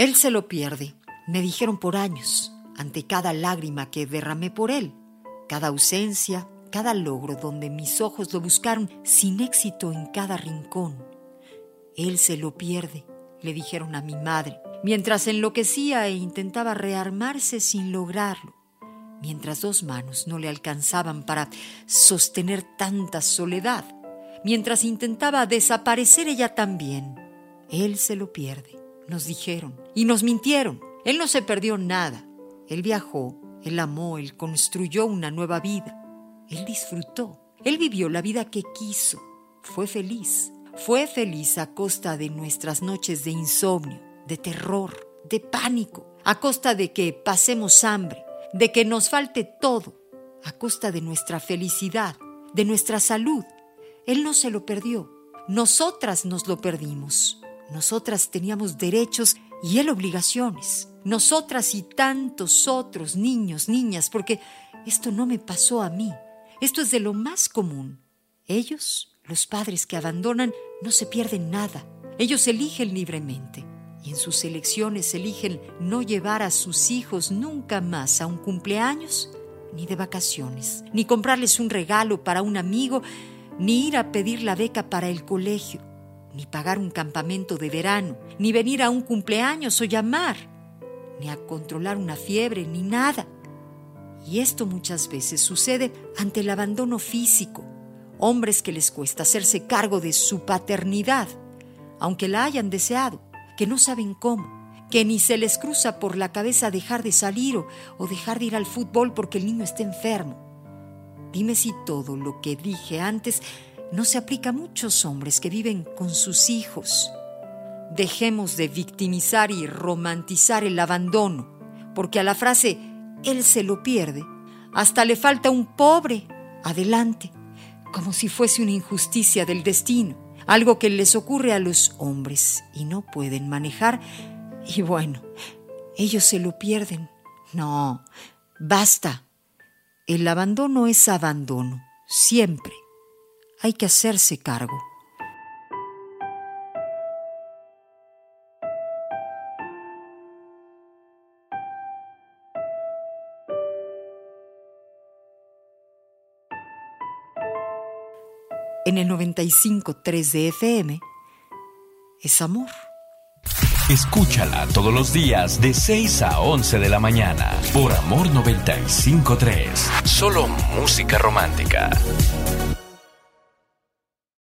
Él se lo pierde, me dijeron por años, ante cada lágrima que derramé por él, cada ausencia, cada logro donde mis ojos lo buscaron sin éxito en cada rincón. Él se lo pierde, le dijeron a mi madre, mientras enloquecía e intentaba rearmarse sin lograrlo, mientras dos manos no le alcanzaban para sostener tanta soledad, mientras intentaba desaparecer ella también. Él se lo pierde nos dijeron, y nos mintieron. Él no se perdió nada. Él viajó, él amó, él construyó una nueva vida. Él disfrutó, él vivió la vida que quiso. Fue feliz, fue feliz a costa de nuestras noches de insomnio, de terror, de pánico, a costa de que pasemos hambre, de que nos falte todo, a costa de nuestra felicidad, de nuestra salud. Él no se lo perdió, nosotras nos lo perdimos. Nosotras teníamos derechos y él obligaciones. Nosotras y tantos otros niños, niñas, porque esto no me pasó a mí. Esto es de lo más común. Ellos, los padres que abandonan, no se pierden nada. Ellos eligen libremente y en sus elecciones eligen no llevar a sus hijos nunca más a un cumpleaños, ni de vacaciones, ni comprarles un regalo para un amigo, ni ir a pedir la beca para el colegio ni pagar un campamento de verano, ni venir a un cumpleaños o llamar, ni a controlar una fiebre, ni nada. Y esto muchas veces sucede ante el abandono físico, hombres que les cuesta hacerse cargo de su paternidad, aunque la hayan deseado, que no saben cómo, que ni se les cruza por la cabeza dejar de salir o, o dejar de ir al fútbol porque el niño está enfermo. Dime si todo lo que dije antes no se aplica a muchos hombres que viven con sus hijos. Dejemos de victimizar y romantizar el abandono, porque a la frase él se lo pierde, hasta le falta un pobre adelante, como si fuese una injusticia del destino, algo que les ocurre a los hombres y no pueden manejar, y bueno, ellos se lo pierden. No, basta. El abandono es abandono, siempre hay que hacerse cargo. En el 95.3 de FM es amor. Escúchala todos los días de 6 a 11 de la mañana por Amor 95.3. Solo música romántica.